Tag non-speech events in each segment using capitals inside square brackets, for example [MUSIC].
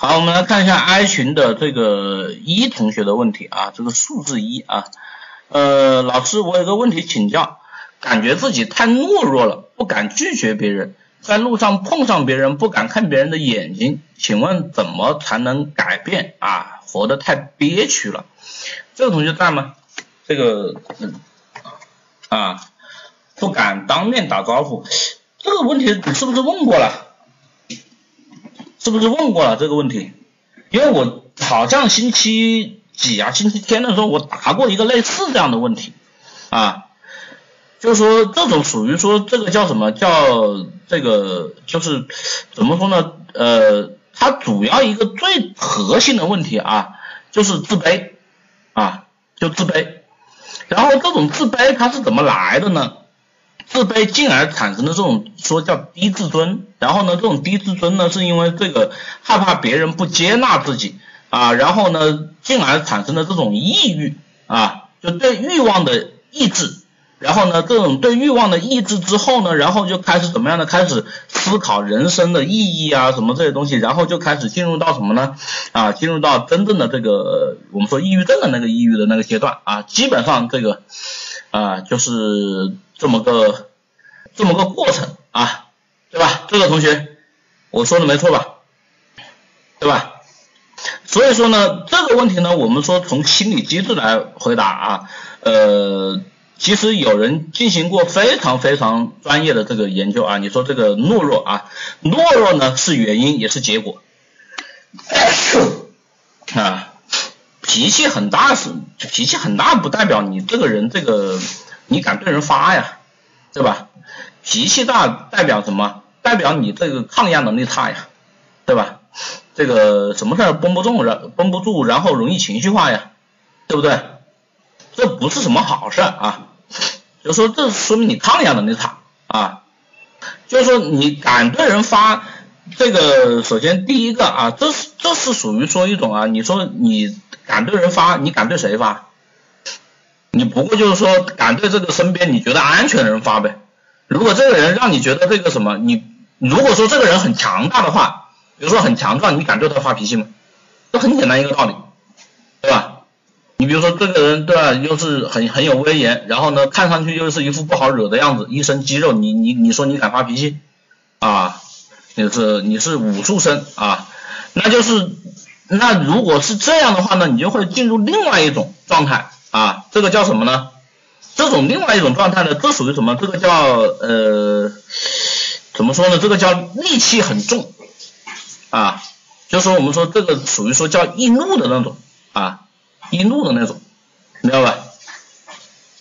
好，我们来看一下 I 群的这个一同学的问题啊，这个数字一啊，呃，老师，我有个问题请教，感觉自己太懦弱了，不敢拒绝别人，在路上碰上别人不敢看别人的眼睛，请问怎么才能改变啊？活得太憋屈了，这个同学在吗？这个嗯啊，不敢当面打招呼，这个问题你是不是问过了？是不是问过了这个问题？因为我好像星期几啊，星期天的时候我答过一个类似这样的问题啊，就是说这种属于说这个叫什么叫这个就是怎么说呢？呃，它主要一个最核心的问题啊，就是自卑啊，就自卑。然后这种自卑它是怎么来的呢？自卑进而产生的这种说叫低自尊，然后呢，这种低自尊呢，是因为这个害怕别人不接纳自己啊，然后呢，进而产生的这种抑郁啊，就对欲望的抑制，然后呢，这种对欲望的抑制之后呢，然后就开始怎么样的，开始思考人生的意义啊，什么这些东西，然后就开始进入到什么呢？啊，进入到真正的这个我们说抑郁症的那个抑郁的那个阶段。啊，基本上这个啊，就是。这么个这么个过程啊，对吧？这个同学我说的没错吧？对吧？所以说呢，这个问题呢，我们说从心理机制来回答啊，呃，其实有人进行过非常非常专业的这个研究啊。你说这个懦弱啊，懦弱呢是原因也是结果 [COUGHS] 啊，脾气很大是脾气很大不代表你这个人这个。你敢对人发呀，对吧？脾气大代表什么？代表你这个抗压能力差呀，对吧？这个什么事儿绷不住，然绷不住，然后容易情绪化呀，对不对？这不是什么好事啊，就说这说明你抗压能力差啊，就是说你敢对人发，这个首先第一个啊，这是这是属于说一种啊，你说你敢对人发，你敢对谁发？你不过就是说敢对这个身边你觉得安全的人发呗。如果这个人让你觉得这个什么，你如果说这个人很强大的话，比如说很强壮，你敢对他发脾气吗？这很简单一个道理，对吧？你比如说这个人对吧，又是很很有威严，然后呢看上去又是一副不好惹的样子，一身肌肉，你你你说你敢发脾气啊？你是你是武术生啊？那就是那如果是这样的话呢，你就会进入另外一种状态。啊，这个叫什么呢？这种另外一种状态呢，这属于什么？这个叫呃，怎么说呢？这个叫戾气很重啊，就说我们说这个属于说叫易怒的那种啊，易怒的那种，明白吧？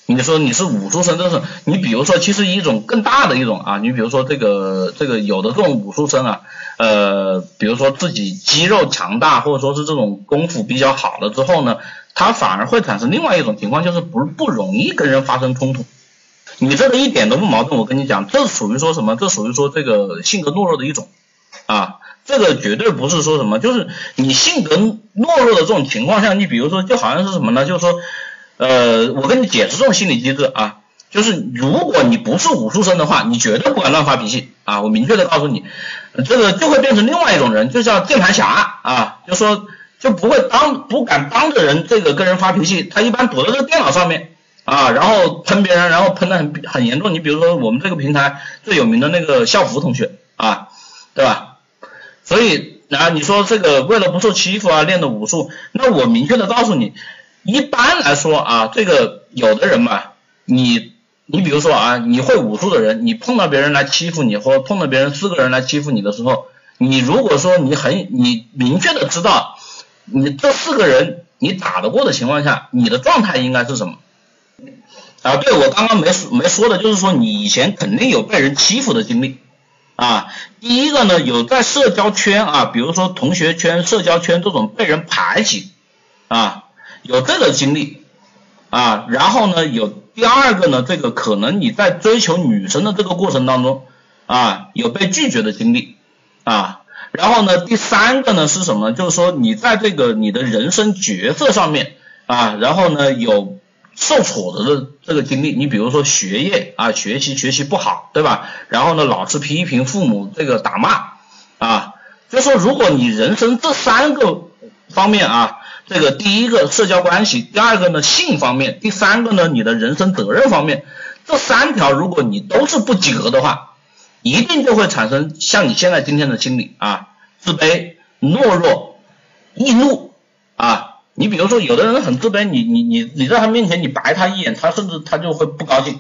你说你是武术生，就是你比如说，其实一种更大的一种啊，你比如说这个这个有的这种武术生啊，呃，比如说自己肌肉强大，或者说是这种功夫比较好了之后呢。他反而会产生另外一种情况，就是不不容易跟人发生冲突。你这个一点都不矛盾，我跟你讲，这属于说什么？这属于说这个性格懦弱的一种啊，这个绝对不是说什么，就是你性格懦弱的这种情况下，你比如说就好像是什么呢？就是说，呃，我跟你解释这种心理机制啊，就是如果你不是武术生的话，你绝对不敢乱发脾气啊，我明确的告诉你，这个就会变成另外一种人，就叫键盘侠啊，就说。就不会当不敢当着人这个跟人发脾气，他一般躲在这个电脑上面啊，然后喷别人，然后喷的很很严重。你比如说我们这个平台最有名的那个校服同学啊，对吧？所以啊，你说这个为了不受欺负啊，练的武术，那我明确的告诉你，一般来说啊，这个有的人嘛，你你比如说啊，你会武术的人，你碰到别人来欺负你，或碰到别人四个人来欺负你的时候，你如果说你很你明确的知道。你这四个人你打得过的情况下，你的状态应该是什么？啊，对我刚刚没说没说的，就是说你以前肯定有被人欺负的经历啊。第一个呢，有在社交圈啊，比如说同学圈、社交圈这种被人排挤啊，有这个经历啊。然后呢，有第二个呢，这个可能你在追求女生的这个过程当中啊，有被拒绝的经历啊。然后呢，第三个呢是什么？就是说你在这个你的人生角色上面啊，然后呢有受挫折的这个经历。你比如说学业啊，学习学习不好，对吧？然后呢老师批评，父母这个打骂啊，就说如果你人生这三个方面啊，这个第一个社交关系，第二个呢性方面，第三个呢你的人生责任方面，这三条如果你都是不及格的话，一定就会产生像你现在今天的心理啊，自卑、懦弱、易怒啊。你比如说有的人很自卑，你你你你在他面前你白他一眼，他甚至他就会不高兴，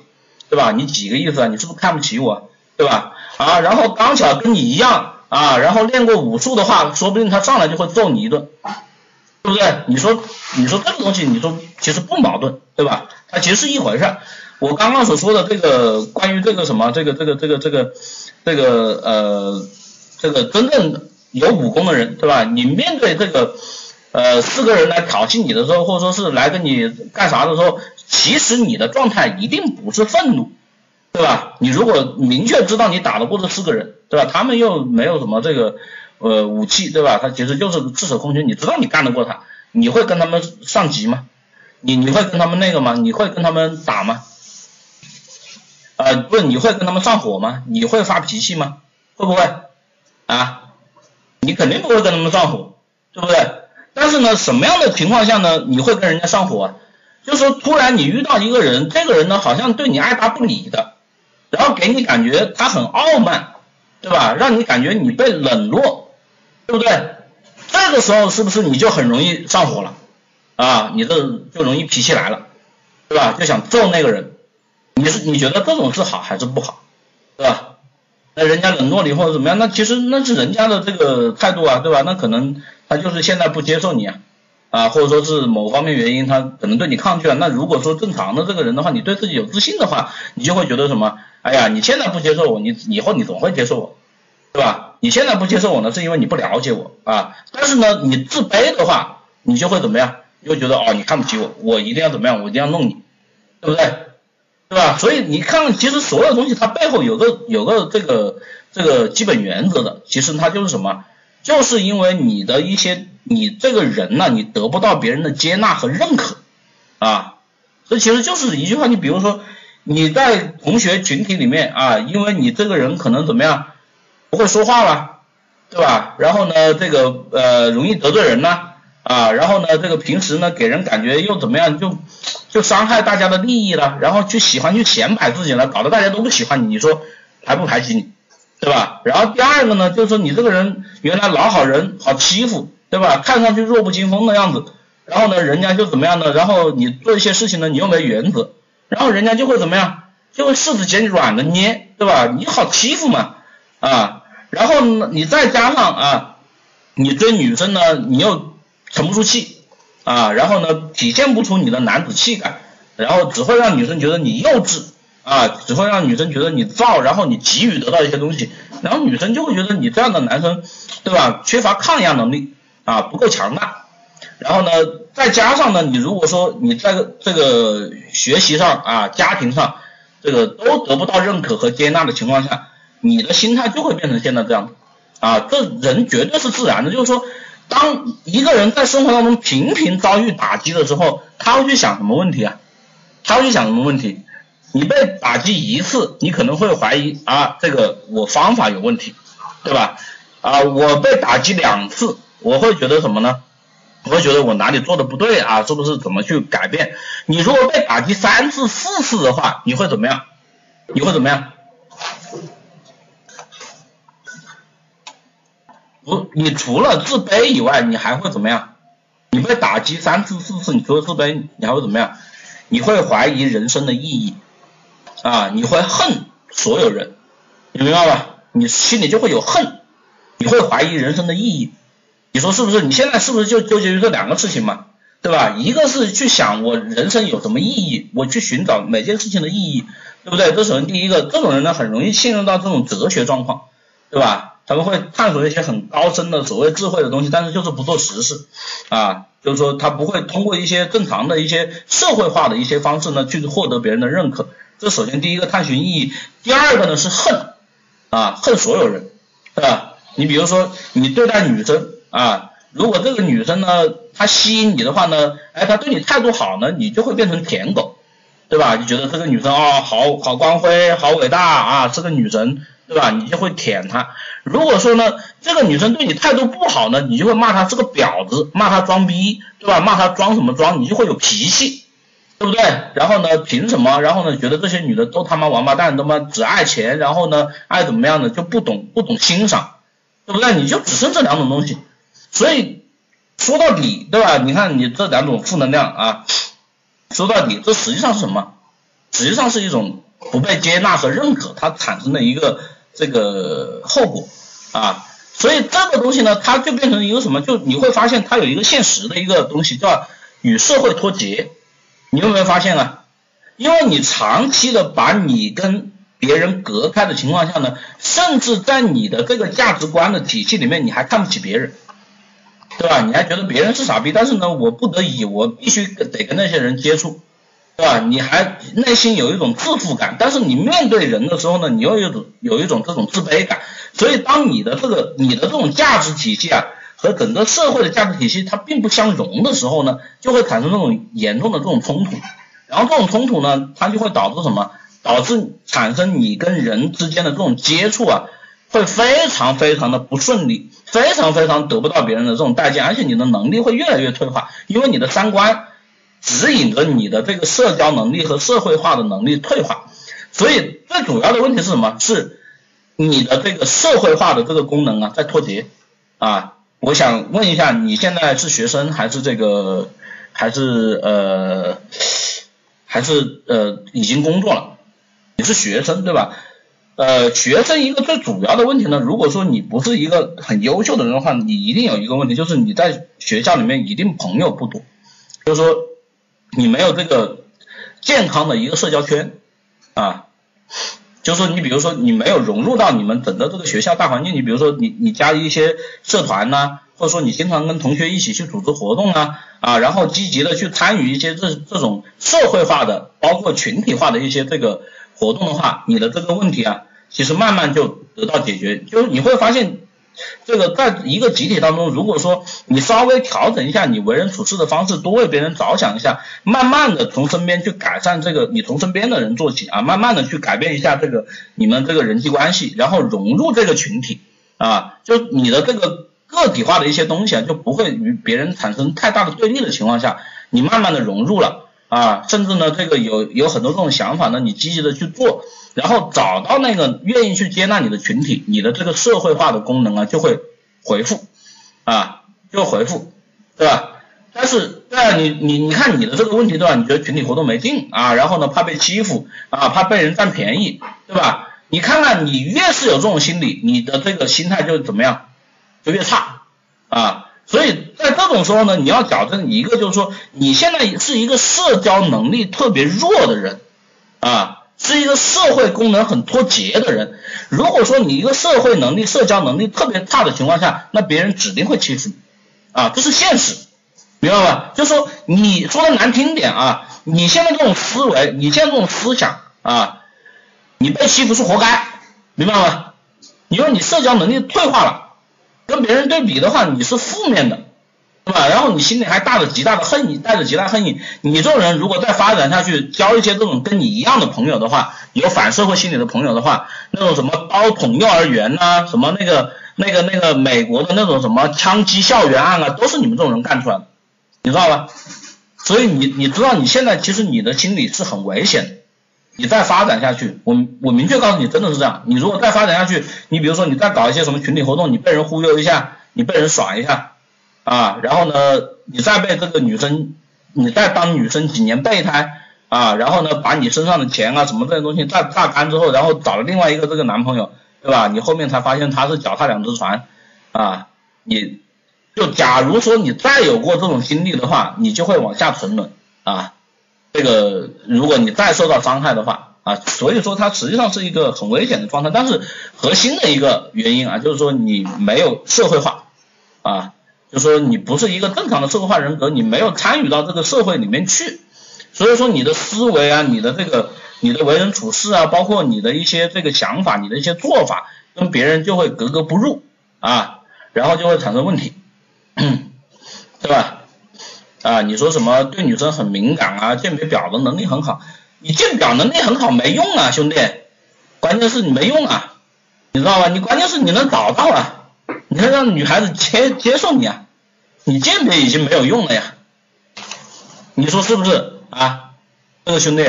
对吧？你几个意思啊？你是不是看不起我，对吧？啊，然后刚巧跟你一样啊，然后练过武术的话，说不定他上来就会揍你一顿，对不对？你说你说这个东西，你说其实不矛盾，对吧？它其实是一回事。我刚刚所说的这个关于这个什么，这个这个这个这个这个呃，这个真正有武功的人，对吧？你面对这个。呃，四个人来挑衅你的时候，或者说是来跟你干啥的时候，其实你的状态一定不是愤怒，对吧？你如果明确知道你打得过这四个人，对吧？他们又没有什么这个呃武器，对吧？他其实就是赤手空拳，你知道你干得过他，你会跟他们上级吗？你你会跟他们那个吗？你会跟他们打吗？呃，不，你会跟他们上火吗？你会发脾气吗？会不会啊？你肯定不会跟他们上火，对不对？但是呢，什么样的情况下呢，你会跟人家上火？啊就是说，突然你遇到一个人，这个人呢好像对你爱答不理的，然后给你感觉他很傲慢，对吧？让你感觉你被冷落，对不对？这个时候是不是你就很容易上火了？啊，你这就容易脾气来了，对吧？就想揍那个人。你是你觉得这种是好还是不好，对吧？那人家冷落你或者怎么样，那其实那是人家的这个态度啊，对吧？那可能。他就是现在不接受你啊，啊，或者说是某方面原因，他可能对你抗拒了。那如果说正常的这个人的话，你对自己有自信的话，你就会觉得什么？哎呀，你现在不接受我，你以后你总会接受我，对吧？你现在不接受我呢，是因为你不了解我啊。但是呢，你自卑的话，你就会怎么样？就觉得哦，你看不起我，我一定要怎么样？我一定要弄你，对不对？对吧？所以你看，其实所有东西它背后有个有个这个这个基本原则的，其实它就是什么？就是因为你的一些，你这个人呢，你得不到别人的接纳和认可啊，这其实就是一句话。你比如说你在同学群体里面啊，因为你这个人可能怎么样，会说话了，对吧？然后呢，这个呃容易得罪人呢啊，然后呢，这个平时呢给人感觉又怎么样，就就伤害大家的利益了，然后就喜欢去显摆自己了，搞得大家都不喜欢你，你说排不排挤你？对吧？然后第二个呢，就是说你这个人原来老好人，好欺负，对吧？看上去弱不禁风的样子，然后呢，人家就怎么样呢？然后你做一些事情呢，你又没原则，然后人家就会怎么样？就会柿子捡软的捏，对吧？你好欺负嘛，啊，然后呢，你再加上啊，你追女生呢，你又沉不住气，啊，然后呢，体现不出你的男子气概，然后只会让女生觉得你幼稚。啊，只会让女生觉得你燥，然后你急于得到一些东西，然后女生就会觉得你这样的男生，对吧？缺乏抗压能力啊，不够强大。然后呢，再加上呢，你如果说你在这个学习上啊、家庭上，这个都得不到认可和接纳的情况下，你的心态就会变成现在这样啊。这人绝对是自然的，就是说，当一个人在生活当中频频遭遇打击的时候，他会去想什么问题啊？他会去想什么问题？你被打击一次，你可能会怀疑啊，这个我方法有问题，对吧？啊，我被打击两次，我会觉得什么呢？我会觉得我哪里做的不对啊？是不是怎么去改变？你如果被打击三次、四次的话，你会怎么样？你会怎么样？不，你除了自卑以外，你还会怎么样？你被打击三次、四次，你除了自卑，你还会怎么样？你会怀疑人生的意义。啊，你会恨所有人，你明白吧？你心里就会有恨，你会怀疑人生的意义。你说是不是？你现在是不是就纠结于这两个事情嘛？对吧？一个是去想我人生有什么意义，我去寻找每件事情的意义，对不对？这首先第一个，这种人呢很容易陷入到这种哲学状况，对吧？他们会探索一些很高深的所谓智慧的东西，但是就是不做实事啊，就是说他不会通过一些正常的一些社会化的一些方式呢去获得别人的认可。这首先第一个探寻意义，第二个呢是恨啊，恨所有人，是吧？你比如说你对待女生啊，如果这个女生呢她吸引你的话呢，哎，她对你态度好呢，你就会变成舔狗，对吧？就觉得这个女生啊好好光辉，好伟大啊，是个女神，对吧？你就会舔她。如果说呢，这个女生对你态度不好呢，你就会骂她是个婊子，骂她装逼，对吧？骂她装什么装，你就会有脾气，对不对？然后呢，凭什么？然后呢，觉得这些女的都他妈王八蛋，他妈只爱钱，然后呢，爱怎么样的就不懂不懂欣赏，对不对？你就只剩这两种东西，所以说到底，对吧？你看你这两种负能量啊，说到底，这实际上是什么？实际上是一种不被接纳和认可，它产生的一个这个后果啊，所以这个东西呢，它就变成一个什么？就你会发现它有一个现实的一个东西叫与社会脱节。你有没有发现啊？因为你长期的把你跟别人隔开的情况下呢，甚至在你的这个价值观的体系里面，你还看不起别人，对吧？你还觉得别人是傻逼，但是呢，我不得已，我必须得跟那些人接触。对吧？你还内心有一种自负感，但是你面对人的时候呢，你又有一种有一种这种自卑感。所以当你的这个你的这种价值体系啊和整个社会的价值体系它并不相容的时候呢，就会产生这种严重的这种冲突。然后这种冲突呢，它就会导致什么？导致产生你跟人之间的这种接触啊，会非常非常的不顺利，非常非常得不到别人的这种待见，而且你的能力会越来越退化，因为你的三观。指引着你的这个社交能力和社会化的能力退化，所以最主要的问题是什么？是你的这个社会化的这个功能啊在脱节啊。我想问一下，你现在是学生还是这个还是呃还是呃已经工作了？你是学生对吧？呃，学生一个最主要的问题呢，如果说你不是一个很优秀的人的话，你一定有一个问题，就是你在学校里面一定朋友不多，就是说。你没有这个健康的一个社交圈啊，就是说你比如说你没有融入到你们整个这个学校大环境，你比如说你你加一些社团呐，或者说你经常跟同学一起去组织活动啊啊，然后积极的去参与一些这这种社会化的，包括群体化的一些这个活动的话，你的这个问题啊，其实慢慢就得到解决，就是你会发现。这个在一个集体当中，如果说你稍微调整一下你为人处事的方式，多为别人着想一下，慢慢的从身边去改善这个，你从身边的人做起啊，慢慢的去改变一下这个你们这个人际关系，然后融入这个群体啊，就你的这个个体化的一些东西啊，就不会与别人产生太大的对立的情况下，你慢慢的融入了啊，甚至呢这个有有很多这种想法呢，你积极的去做。然后找到那个愿意去接纳你的群体，你的这个社会化的功能啊就会回复啊，就回复，对吧？但是对啊，你你你看你的这个问题对吧？你觉得群体活动没劲啊，然后呢怕被欺负啊，怕被人占便宜，对吧？你看看你越是有这种心理，你的这个心态就怎么样，就越差啊。所以在这种时候呢，你要矫正一个就是说，你现在是一个社交能力特别弱的人啊。是一个社会功能很脱节的人。如果说你一个社会能力、社交能力特别差的情况下，那别人指定会欺负你啊，这是现实，明白吧？就说你说的难听点啊，你现在这种思维，你现在这种思想啊，你被欺负是活该，明白吗？因为你社交能力退化了，跟别人对比的话，你是负面的。对吧？然你心里还带着极大的恨意，带着极大恨意。你这种人如果再发展下去，交一些这种跟你一样的朋友的话，有反社会心理的朋友的话，那种什么刀捅幼儿园呐，什么那个那个那个美国的那种什么枪击校园案啊，都是你们这种人干出来的，你知道吧？所以你你知道你现在其实你的心理是很危险的。你再发展下去，我我明确告诉你，真的是这样。你如果再发展下去，你比如说你再搞一些什么群体活动，你被人忽悠一下，你被人耍一下。啊，然后呢，你再被这个女生，你再当女生几年备胎啊，然后呢，把你身上的钱啊什么这些东西再榨干之后，然后找了另外一个这个男朋友，对吧？你后面才发现他是脚踏两只船啊，你就假如说你再有过这种经历的话，你就会往下沉沦啊。这个如果你再受到伤害的话啊，所以说它实际上是一个很危险的状态，但是核心的一个原因啊，就是说你没有社会化啊。就说你不是一个正常的社会化人格，你没有参与到这个社会里面去，所以说你的思维啊，你的这个你的为人处事啊，包括你的一些这个想法，你的一些做法，跟别人就会格格不入啊，然后就会产生问题，[COUGHS] 对吧？啊，你说什么对女生很敏感啊，鉴别表的能力很好，你鉴表能力很好没用啊，兄弟，关键是你没用啊。你知道吧？你关键是你能找到啊，你能让女孩子接接受你啊，你鉴别已经没有用了呀，你说是不是啊？这个兄弟，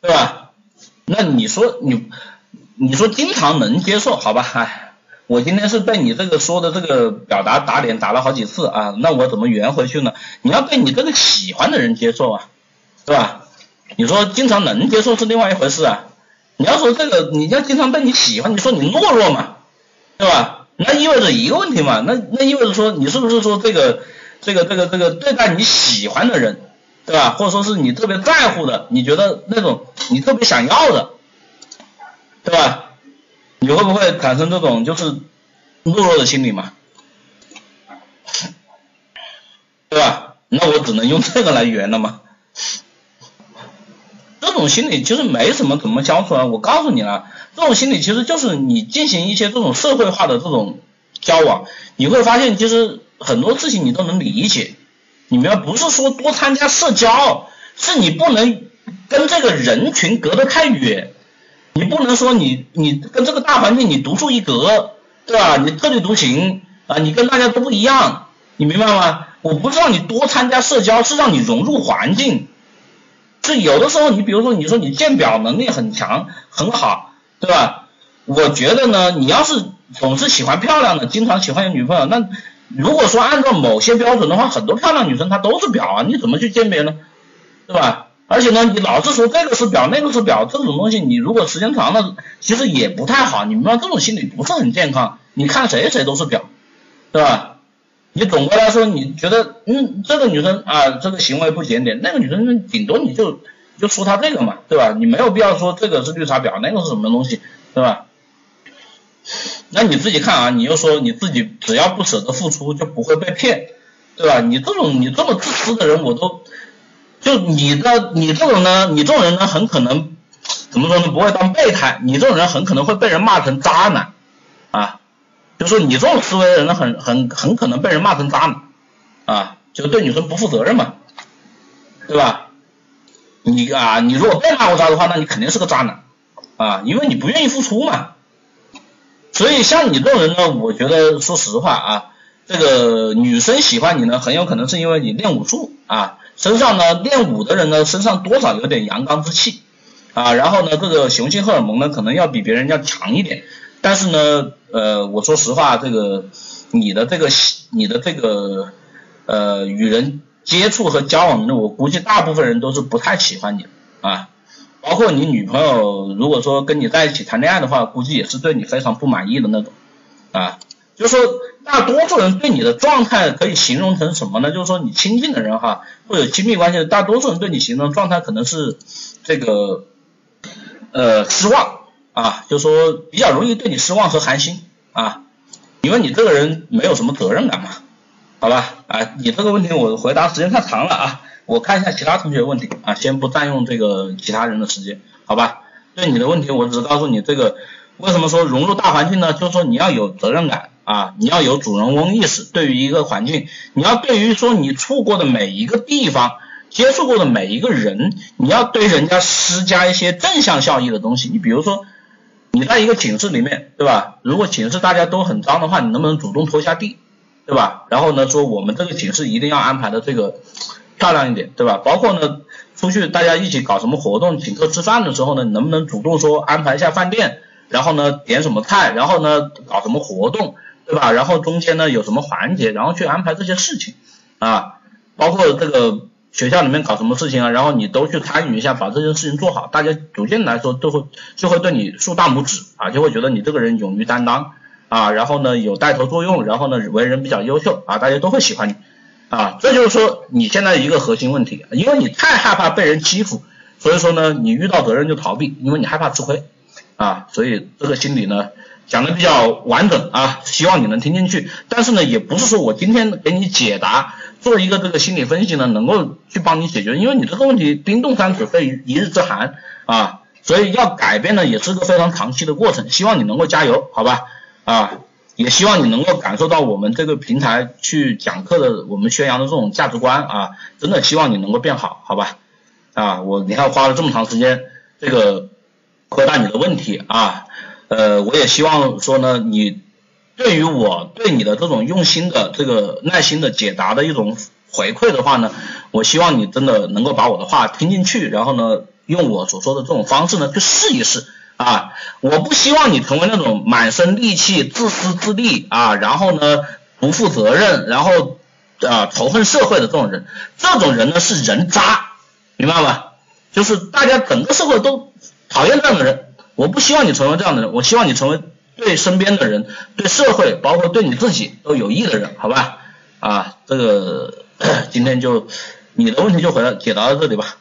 对吧？那你说你，你说经常能接受，好吧？哎，我今天是被你这个说的这个表达打脸打了好几次啊，那我怎么圆回去呢？你要被你这个喜欢的人接受啊，对吧？你说经常能接受是另外一回事啊，你要说这个你要经常被你喜欢，你说你懦弱嘛，对吧？那意味着一个问题嘛，那那意味着说你是不是说这个这个这个这个对待你喜欢的人，对吧？或者说是你特别在乎的，你觉得那种你特别想要的，对吧？你会不会产生这种就是懦弱的心理嘛？对吧？那我只能用这个来圆了嘛。这种心理其实没什么怎么相处啊，我告诉你了，这种心理其实就是你进行一些这种社会化的这种交往，你会发现其实很多事情你都能理解。你们要不是说多参加社交，是你不能跟这个人群隔得太远，你不能说你你跟这个大环境你独树一格，对吧？你特立独行啊，你跟大家都不一样，你明白吗？我不是让你多参加社交，是让你融入环境。是有的时候，你比如说，你说你鉴表能力很强，很好，对吧？我觉得呢，你要是总是喜欢漂亮的，经常喜欢有女朋友，那如果说按照某些标准的话，很多漂亮女生她都是表啊，你怎么去鉴别呢？对吧？而且呢，你老是说这个是表，那个是表，这种东西你如果时间长了，其实也不太好。你明白这种心理不是很健康。你看谁谁都是表，对吧？你总的来说，你觉得嗯，这个女生啊，这个行为不检点，那个女生顶多你就就说她这个嘛，对吧？你没有必要说这个是绿茶婊，那个是什么东西，对吧？那你自己看啊，你又说你自己只要不舍得付出就不会被骗，对吧？你这种你这么自私的人，我都就你的你这种呢，你这种人呢，很可能怎么说呢？不会当备胎，你这种人很可能会被人骂成渣男。就说你这种思维的人呢，很很很可能被人骂成渣男啊，就对女生不负责任嘛，对吧？你啊，你如果被骂过渣的话，那你肯定是个渣男啊，因为你不愿意付出嘛。所以像你这种人呢，我觉得说实话啊，这个女生喜欢你呢，很有可能是因为你练武术啊，身上呢练武的人呢，身上多少有点阳刚之气啊，然后呢，这个雄性荷尔蒙呢，可能要比别人要强一点。但是呢，呃，我说实话，这个你的这个你的这个呃与人接触和交往的，我估计大部分人都是不太喜欢你啊，包括你女朋友，如果说跟你在一起谈恋爱的话，估计也是对你非常不满意的那种啊。就是说，大多数人对你的状态可以形容成什么呢？就是说，你亲近的人哈，或者亲密关系的大多数人对你形容状态可能是这个呃失望。啊，就说比较容易对你失望和寒心啊，因为你这个人没有什么责任感嘛，好吧？啊，你这个问题我回答时间太长了啊，我看一下其他同学问题啊，先不占用这个其他人的时间，好吧？对你的问题，我只告诉你这个为什么说融入大环境呢？就是说你要有责任感啊，你要有主人翁意识，对于一个环境，你要对于说你处过的每一个地方。接触过的每一个人，你要对人家施加一些正向效益的东西，你比如说。你在一个寝室里面，对吧？如果寝室大家都很脏的话，你能不能主动拖下地，对吧？然后呢，说我们这个寝室一定要安排的这个漂亮一点，对吧？包括呢，出去大家一起搞什么活动，请客吃饭的时候呢，你能不能主动说安排一下饭店，然后呢点什么菜，然后呢搞什么活动，对吧？然后中间呢有什么环节，然后去安排这些事情啊，包括这个。学校里面搞什么事情啊，然后你都去参与一下，把这件事情做好，大家逐渐来说都会就会对你竖大拇指啊，就会觉得你这个人勇于担当啊，然后呢有带头作用，然后呢为人比较优秀啊，大家都会喜欢你啊，这就是说你现在一个核心问题，因为你太害怕被人欺负，所以说呢你遇到责任就逃避，因为你害怕吃亏啊，所以这个心理呢讲的比较完整啊，希望你能听进去，但是呢也不是说我今天给你解答。做一个这个心理分析呢，能够去帮你解决，因为你这个问题冰冻三尺非一日之寒啊，所以要改变呢也是个非常长期的过程。希望你能够加油，好吧？啊，也希望你能够感受到我们这个平台去讲课的我们宣扬的这种价值观啊，真的希望你能够变好，好吧？啊，我你看花了这么长时间，这个。回答你的问题啊，呃，我也希望说呢，你对于我对你的这种用心的这个耐心的解答的一种回馈的话呢，我希望你真的能够把我的话听进去，然后呢，用我所说的这种方式呢去试一试。啊，我不希望你成为那种满身戾气、自私自利啊，然后呢不负责任，然后啊仇恨社会的这种人，这种人呢是人渣，明白吗？就是大家整个社会都讨厌这样的人，我不希望你成为这样的人，我希望你成为对身边的人、对社会，包括对你自己都有益的人，好吧？啊，这个 [COUGHS] 今天就你的问题就回答解答到这里吧。